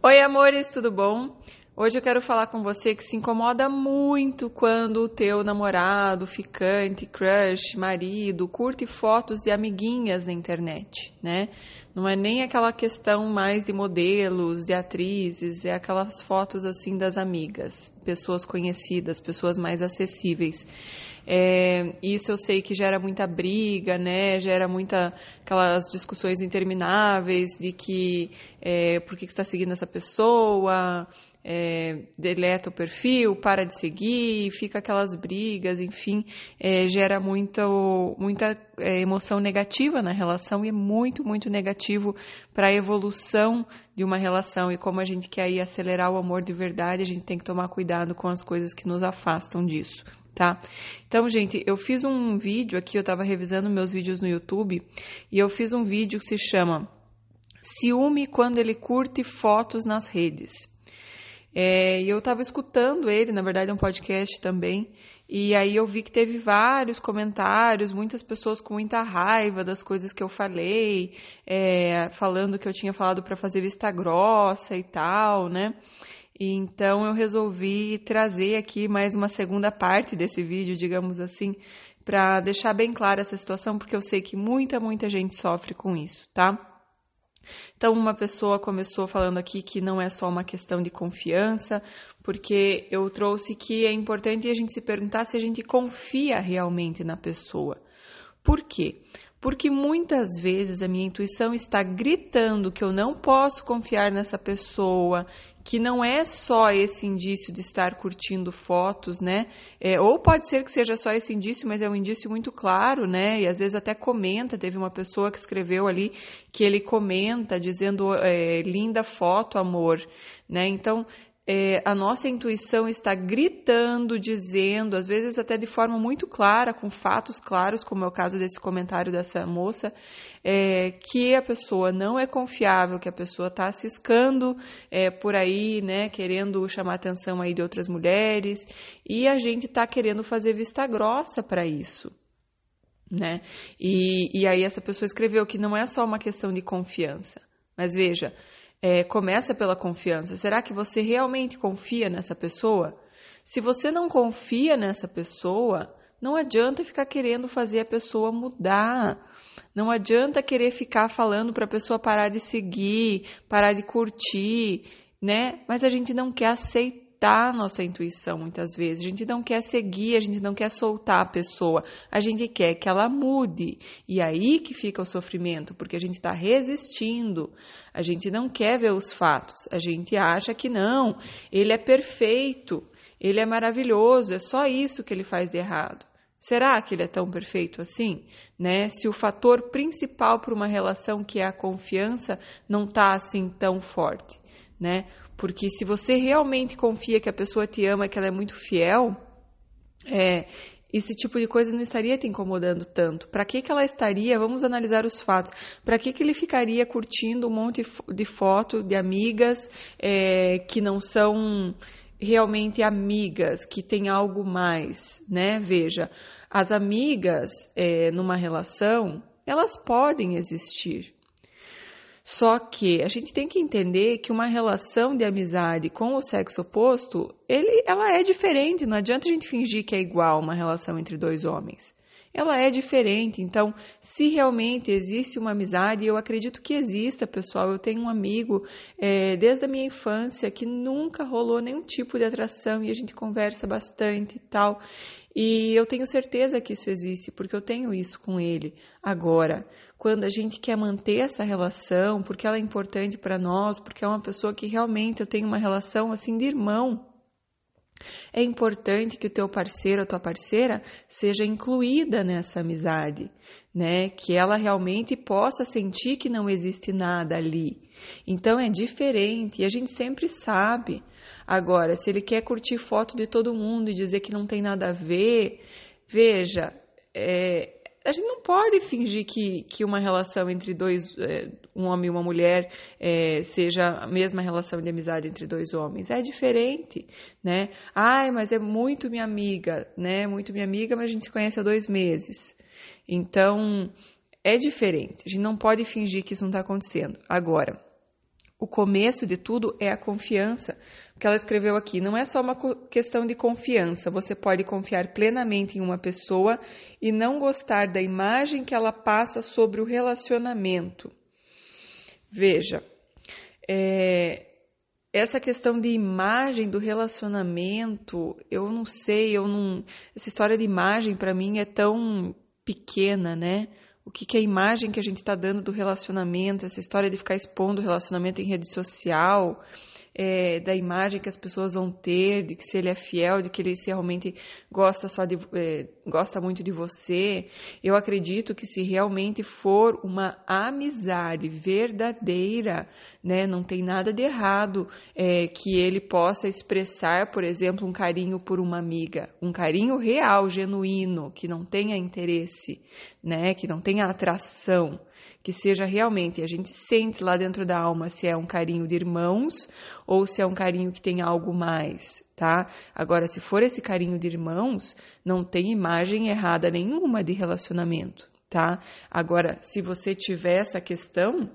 Oi, amores, tudo bom? Hoje eu quero falar com você que se incomoda muito quando o teu namorado, ficante, crush, marido curte fotos de amiguinhas na internet, né? Não é nem aquela questão mais de modelos, de atrizes, é aquelas fotos assim das amigas, pessoas conhecidas, pessoas mais acessíveis. É, isso eu sei que gera muita briga, né? Gera muita aquelas discussões intermináveis de que é, por que, que está seguindo essa pessoa, é, deleta o perfil, para de seguir, fica aquelas brigas, enfim, é, gera muita, muita é, emoção negativa na relação e é muito, muito negativo para a evolução de uma relação. E como a gente quer aí acelerar o amor de verdade, a gente tem que tomar cuidado com as coisas que nos afastam disso tá? Então, gente, eu fiz um vídeo aqui, eu estava revisando meus vídeos no YouTube, e eu fiz um vídeo que se chama Ciúme quando ele curte fotos nas redes. É, e eu estava escutando ele, na verdade é um podcast também, e aí eu vi que teve vários comentários, muitas pessoas com muita raiva das coisas que eu falei, é, falando que eu tinha falado para fazer vista grossa e tal, né? Então eu resolvi trazer aqui mais uma segunda parte desse vídeo, digamos assim, para deixar bem clara essa situação, porque eu sei que muita, muita gente sofre com isso, tá? Então, uma pessoa começou falando aqui que não é só uma questão de confiança, porque eu trouxe que é importante a gente se perguntar se a gente confia realmente na pessoa. Por quê? Porque muitas vezes a minha intuição está gritando que eu não posso confiar nessa pessoa, que não é só esse indício de estar curtindo fotos, né? É, ou pode ser que seja só esse indício, mas é um indício muito claro, né? E às vezes até comenta. Teve uma pessoa que escreveu ali que ele comenta dizendo é, linda foto, amor, né? Então é, a nossa intuição está gritando, dizendo, às vezes até de forma muito clara, com fatos claros, como é o caso desse comentário dessa moça, é, que a pessoa não é confiável, que a pessoa está ciscando é, por aí, né, querendo chamar atenção aí de outras mulheres, e a gente está querendo fazer vista grossa para isso. Né? E, e aí essa pessoa escreveu que não é só uma questão de confiança, mas veja, é, começa pela confiança. Será que você realmente confia nessa pessoa? Se você não confia nessa pessoa, não adianta ficar querendo fazer a pessoa mudar. Não adianta querer ficar falando para a pessoa parar de seguir, parar de curtir, né? Mas a gente não quer aceitar aceitar a nossa intuição muitas vezes. A gente não quer seguir, a gente não quer soltar a pessoa. A gente quer que ela mude. E aí que fica o sofrimento, porque a gente está resistindo. A gente não quer ver os fatos. A gente acha que não, ele é perfeito, ele é maravilhoso, é só isso que ele faz de errado. Será que ele é tão perfeito assim? Né? Se o fator principal para uma relação, que é a confiança, não está assim tão forte né? Porque se você realmente confia que a pessoa te ama, que ela é muito fiel, é, esse tipo de coisa não estaria te incomodando tanto. Para que, que ela estaria? Vamos analisar os fatos. Para que, que ele ficaria curtindo um monte de foto de amigas é, que não são realmente amigas, que tem algo mais, né? Veja, as amigas é, numa relação, elas podem existir. Só que a gente tem que entender que uma relação de amizade com o sexo oposto, ele, ela é diferente. Não adianta a gente fingir que é igual uma relação entre dois homens. Ela é diferente. Então, se realmente existe uma amizade, eu acredito que exista, pessoal. Eu tenho um amigo é, desde a minha infância que nunca rolou nenhum tipo de atração e a gente conversa bastante e tal. E eu tenho certeza que isso existe, porque eu tenho isso com ele. Agora, quando a gente quer manter essa relação, porque ela é importante para nós, porque é uma pessoa que realmente eu tenho uma relação assim de irmão, é importante que o teu parceiro ou tua parceira seja incluída nessa amizade, né? Que ela realmente possa sentir que não existe nada ali. Então é diferente e a gente sempre sabe. Agora, se ele quer curtir foto de todo mundo e dizer que não tem nada a ver, veja, é, a gente não pode fingir que, que uma relação entre dois, é, um homem e uma mulher, é, seja a mesma relação de amizade entre dois homens. É diferente, né? Ai, mas é muito minha amiga, né? Muito minha amiga, mas a gente se conhece há dois meses. Então, é diferente. A gente não pode fingir que isso não está acontecendo. Agora, o começo de tudo é a confiança. O que ela escreveu aqui não é só uma questão de confiança. Você pode confiar plenamente em uma pessoa e não gostar da imagem que ela passa sobre o relacionamento. Veja, é, essa questão de imagem do relacionamento, eu não sei, eu não. Essa história de imagem para mim é tão pequena, né? O que, que é a imagem que a gente está dando do relacionamento, essa história de ficar expondo o relacionamento em rede social, é, da imagem que as pessoas vão ter, de que se ele é fiel, de que ele realmente gosta só de, é, gosta muito de você. Eu acredito que se realmente for uma amizade verdadeira, né, não tem nada de errado é, que ele possa expressar, por exemplo, um carinho por uma amiga, um carinho real, genuíno, que não tenha interesse, né, que não tenha atração que seja realmente, a gente sente lá dentro da alma se é um carinho de irmãos ou se é um carinho que tem algo mais, tá? Agora, se for esse carinho de irmãos, não tem imagem errada nenhuma de relacionamento, tá? Agora, se você tiver essa questão,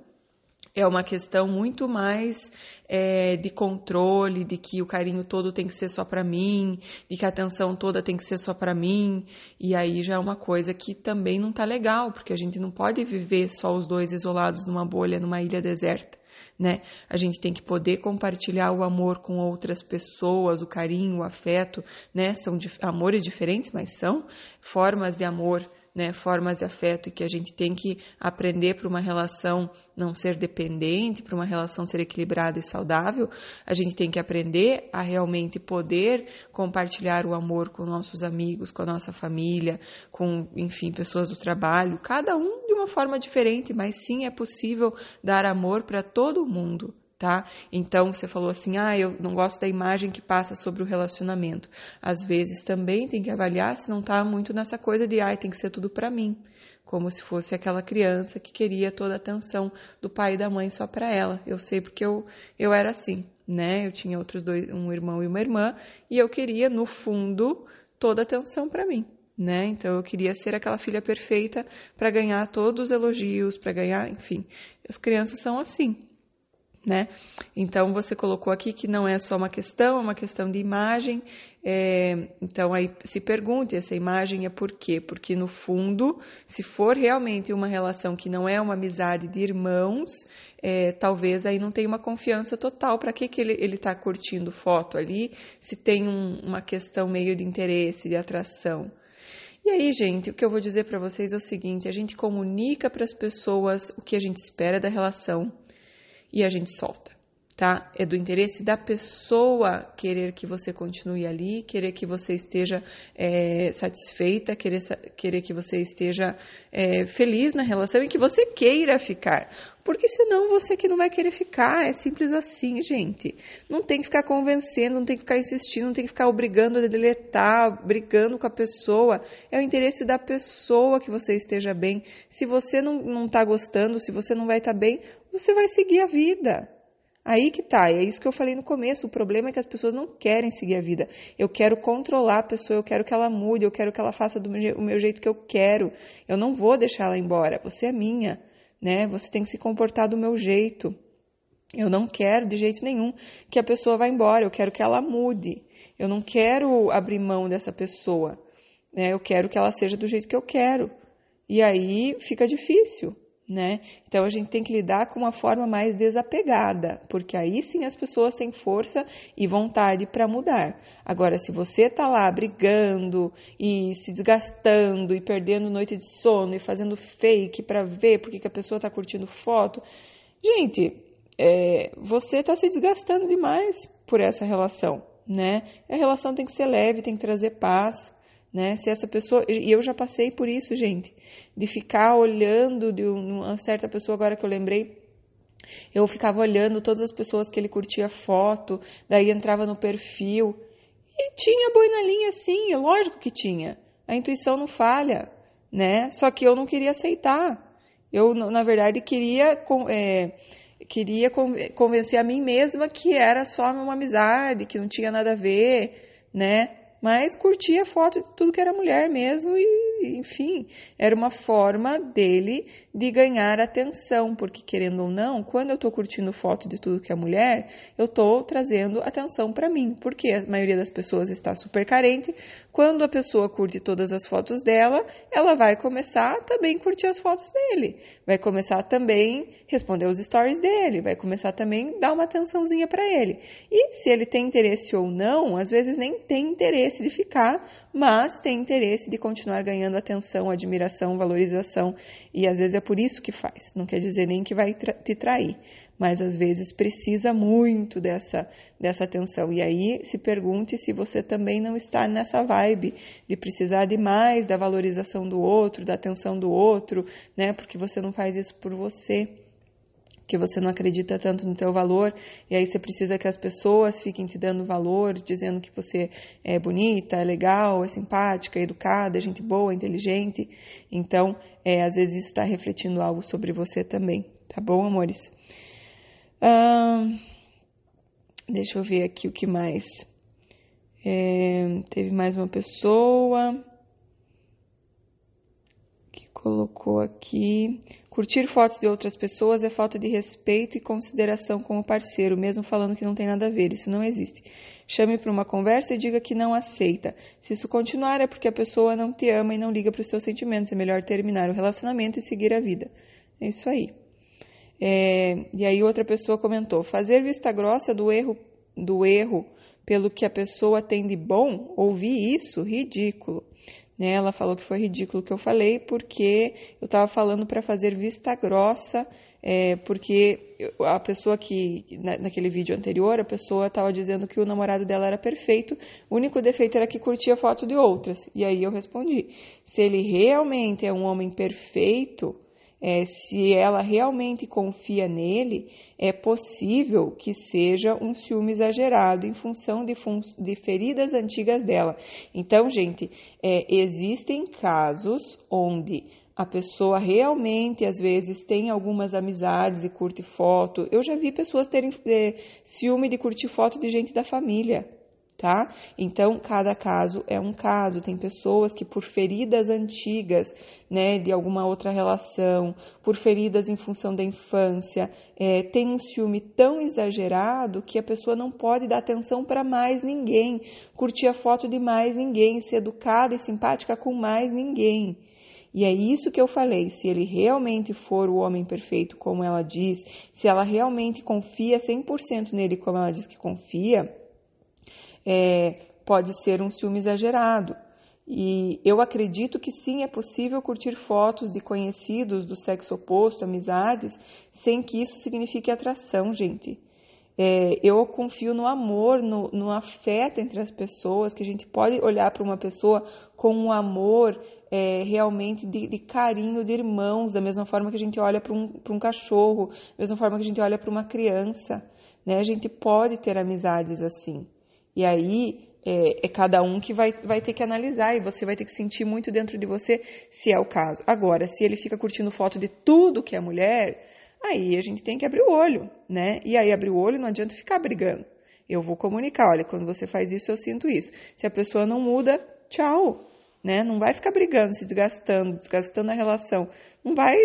é uma questão muito mais é, de controle, de que o carinho todo tem que ser só para mim, de que a atenção toda tem que ser só para mim, e aí já é uma coisa que também não tá legal, porque a gente não pode viver só os dois isolados numa bolha, numa ilha deserta. Né? A gente tem que poder compartilhar o amor com outras pessoas, o carinho, o afeto, né? São amores diferentes, mas são formas de amor né, formas de afeto e que a gente tem que aprender para uma relação não ser dependente, para uma relação ser equilibrada e saudável, a gente tem que aprender a realmente poder compartilhar o amor com nossos amigos, com a nossa família, com, enfim, pessoas do trabalho, cada um de uma forma diferente, mas sim é possível dar amor para todo mundo tá? Então você falou assim: "Ah, eu não gosto da imagem que passa sobre o relacionamento". Às vezes também tem que avaliar se não está muito nessa coisa de ai, tem que ser tudo para mim, como se fosse aquela criança que queria toda a atenção do pai e da mãe só para ela. Eu sei porque eu eu era assim, né? Eu tinha outros dois, um irmão e uma irmã, e eu queria no fundo toda a atenção para mim. Né? Então eu queria ser aquela filha perfeita para ganhar todos os elogios, para ganhar, enfim. As crianças são assim, né? Então você colocou aqui que não é só uma questão, é uma questão de imagem. É, então aí se pergunte essa imagem é por quê? Porque no fundo, se for realmente uma relação que não é uma amizade de irmãos, é, talvez aí não tenha uma confiança total. Para que, que ele está curtindo foto ali? Se tem um, uma questão meio de interesse, de atração. E aí, gente, o que eu vou dizer para vocês é o seguinte: a gente comunica para as pessoas o que a gente espera da relação e a gente solta, tá? É do interesse da pessoa querer que você continue ali, querer que você esteja é, satisfeita, querer, querer que você esteja é, feliz na relação e que você queira ficar. Porque senão você que não vai querer ficar, é simples assim, gente. Não tem que ficar convencendo, não tem que ficar insistindo, não tem que ficar obrigando a deletar, brigando com a pessoa. É o interesse da pessoa que você esteja bem. Se você não está gostando, se você não vai estar tá bem, você vai seguir a vida. Aí que tá, é isso que eu falei no começo. O problema é que as pessoas não querem seguir a vida. Eu quero controlar a pessoa, eu quero que ela mude, eu quero que ela faça do meu, jeito que eu quero. Eu não vou deixar ela embora. Você é minha, né? Você tem que se comportar do meu jeito. Eu não quero de jeito nenhum que a pessoa vá embora. Eu quero que ela mude. Eu não quero abrir mão dessa pessoa. Né? Eu quero que ela seja do jeito que eu quero. E aí fica difícil né? Então a gente tem que lidar com uma forma mais desapegada, porque aí sim as pessoas têm força e vontade para mudar. Agora, se você tá lá brigando e se desgastando e perdendo noite de sono e fazendo fake para ver porque que a pessoa tá curtindo foto, gente, é, você está se desgastando demais por essa relação, né? A relação tem que ser leve, tem que trazer paz né? Se essa pessoa e eu já passei por isso, gente, de ficar olhando de uma certa pessoa agora que eu lembrei, eu ficava olhando todas as pessoas que ele curtia foto, daí entrava no perfil e tinha boi na linha, sim, é lógico que tinha. A intuição não falha, né? Só que eu não queria aceitar. Eu, na verdade, queria é, queria convencer a mim mesma que era só uma amizade, que não tinha nada a ver, né? Mas curtia foto de tudo que era mulher mesmo e, enfim, era uma forma dele de ganhar atenção, porque querendo ou não, quando eu estou curtindo foto de tudo que é mulher, eu estou trazendo atenção para mim, porque a maioria das pessoas está super carente. Quando a pessoa curte todas as fotos dela, ela vai começar também a curtir as fotos dele, vai começar também responder os stories dele, vai começar também dar uma atençãozinha para ele. E se ele tem interesse ou não, às vezes nem tem interesse de ficar, mas tem interesse de continuar ganhando atenção, admiração, valorização, e às vezes é por isso que faz. Não quer dizer nem que vai te trair, mas às vezes precisa muito dessa, dessa atenção. E aí se pergunte se você também não está nessa vibe de precisar de mais da valorização do outro, da atenção do outro, né? Porque você não faz isso por você que você não acredita tanto no teu valor e aí você precisa que as pessoas fiquem te dando valor, dizendo que você é bonita, é legal, é simpática, é educada, é gente boa, inteligente. Então, é, às vezes isso está refletindo algo sobre você também, tá bom, amores? deixa eu ver aqui o que mais. É, teve mais uma pessoa que colocou aqui. Curtir fotos de outras pessoas é falta de respeito e consideração com o parceiro, mesmo falando que não tem nada a ver. Isso não existe. Chame para uma conversa e diga que não aceita. Se isso continuar, é porque a pessoa não te ama e não liga para os seus sentimentos. É melhor terminar o relacionamento e seguir a vida. É isso aí. É, e aí outra pessoa comentou: fazer vista grossa do erro, do erro pelo que a pessoa tem de bom, ouvir isso, ridículo. Né? Ela falou que foi ridículo o que eu falei, porque eu estava falando para fazer vista grossa, é, porque a pessoa que, naquele vídeo anterior, a pessoa estava dizendo que o namorado dela era perfeito, o único defeito era que curtia foto de outras. E aí eu respondi: se ele realmente é um homem perfeito, é, se ela realmente confia nele, é possível que seja um ciúme exagerado em função de, fun de feridas antigas dela. Então, gente, é, existem casos onde a pessoa realmente, às vezes, tem algumas amizades e curte foto. Eu já vi pessoas terem é, ciúme de curtir foto de gente da família tá? Então, cada caso é um caso. Tem pessoas que, por feridas antigas, né, de alguma outra relação, por feridas em função da infância, é, tem um ciúme tão exagerado que a pessoa não pode dar atenção para mais ninguém, curtir a foto de mais ninguém, ser educada e simpática com mais ninguém. E é isso que eu falei. Se ele realmente for o homem perfeito, como ela diz, se ela realmente confia 100% nele, como ela diz que confia, é, pode ser um ciúme exagerado. E eu acredito que sim, é possível curtir fotos de conhecidos do sexo oposto, amizades, sem que isso signifique atração, gente. É, eu confio no amor, no, no, afeto entre as pessoas, que a gente pode olhar para uma pessoa com um amor é, realmente de, de, carinho de irmãos, da mesma forma que a gente olha para um, um cachorro, da mesma forma que a gente olha para uma criança. Né? A gente pode ter amizades assim. E aí é, é, cada um que vai, vai ter que analisar e você vai ter que sentir muito dentro de você se é o caso. Agora, se ele fica curtindo foto de tudo que é mulher, aí a gente tem que abrir o olho, né? E aí abrir o olho não adianta ficar brigando. Eu vou comunicar, olha, quando você faz isso, eu sinto isso. Se a pessoa não muda, tchau, né? Não vai ficar brigando, se desgastando, desgastando a relação. Não vai,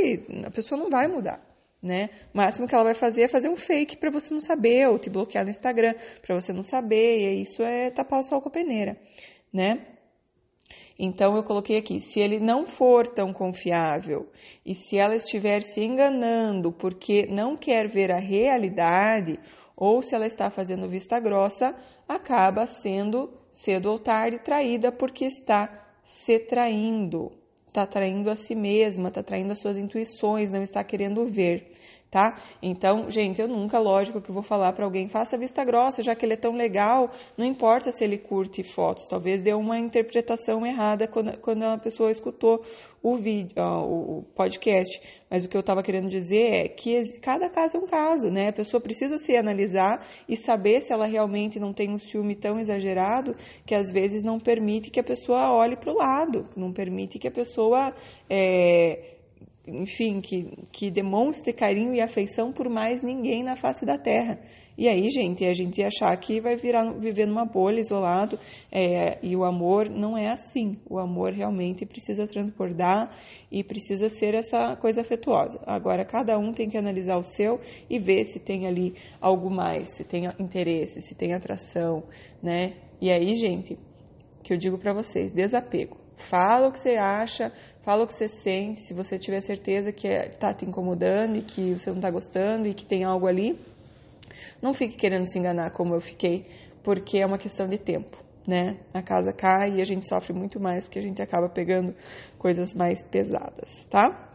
a pessoa não vai mudar né? O máximo que ela vai fazer é fazer um fake para você não saber, ou te bloquear no Instagram para você não saber, e isso é tapar o sol com a peneira, né? Então eu coloquei aqui, se ele não for tão confiável e se ela estiver se enganando porque não quer ver a realidade, ou se ela está fazendo vista grossa, acaba sendo cedo ou tarde traída porque está se traindo, está traindo a si mesma, está traindo as suas intuições, não está querendo ver tá? Então, gente, eu nunca, lógico, que vou falar para alguém, faça vista grossa, já que ele é tão legal, não importa se ele curte fotos, talvez dê uma interpretação errada quando, quando a pessoa escutou o vídeo, o podcast. Mas o que eu estava querendo dizer é que cada caso é um caso, né? A pessoa precisa se analisar e saber se ela realmente não tem um ciúme tão exagerado que às vezes não permite que a pessoa olhe para o lado, não permite que a pessoa é, enfim, que, que demonstre carinho e afeição por mais ninguém na face da terra. E aí, gente, a gente ia achar que vai virar, viver numa bolha, isolado, é, e o amor não é assim. O amor realmente precisa transbordar e precisa ser essa coisa afetuosa. Agora, cada um tem que analisar o seu e ver se tem ali algo mais, se tem interesse, se tem atração, né? E aí, gente, que eu digo para vocês, desapego. Fala o que você acha, fala o que você sente. Se você tiver certeza que está te incomodando e que você não está gostando e que tem algo ali, não fique querendo se enganar como eu fiquei, porque é uma questão de tempo, né? A casa cai e a gente sofre muito mais porque a gente acaba pegando coisas mais pesadas, tá?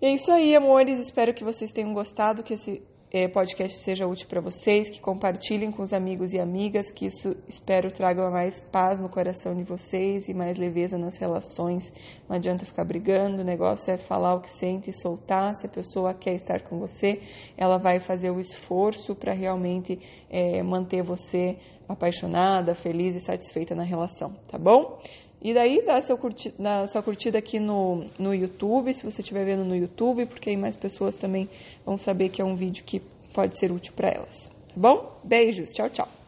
E é isso aí, amores. Espero que vocês tenham gostado, que esse é, podcast seja útil para vocês, que compartilhem com os amigos e amigas, que isso espero traga mais paz no coração de vocês e mais leveza nas relações. Não adianta ficar brigando, o negócio é falar o que sente e soltar. Se a pessoa quer estar com você, ela vai fazer o esforço para realmente é, manter você apaixonada, feliz e satisfeita na relação, tá bom? E daí dá seu curti, sua curtida aqui no, no YouTube, se você estiver vendo no YouTube, porque aí mais pessoas também vão saber que é um vídeo que pode ser útil para elas. Tá bom? Beijos, tchau, tchau.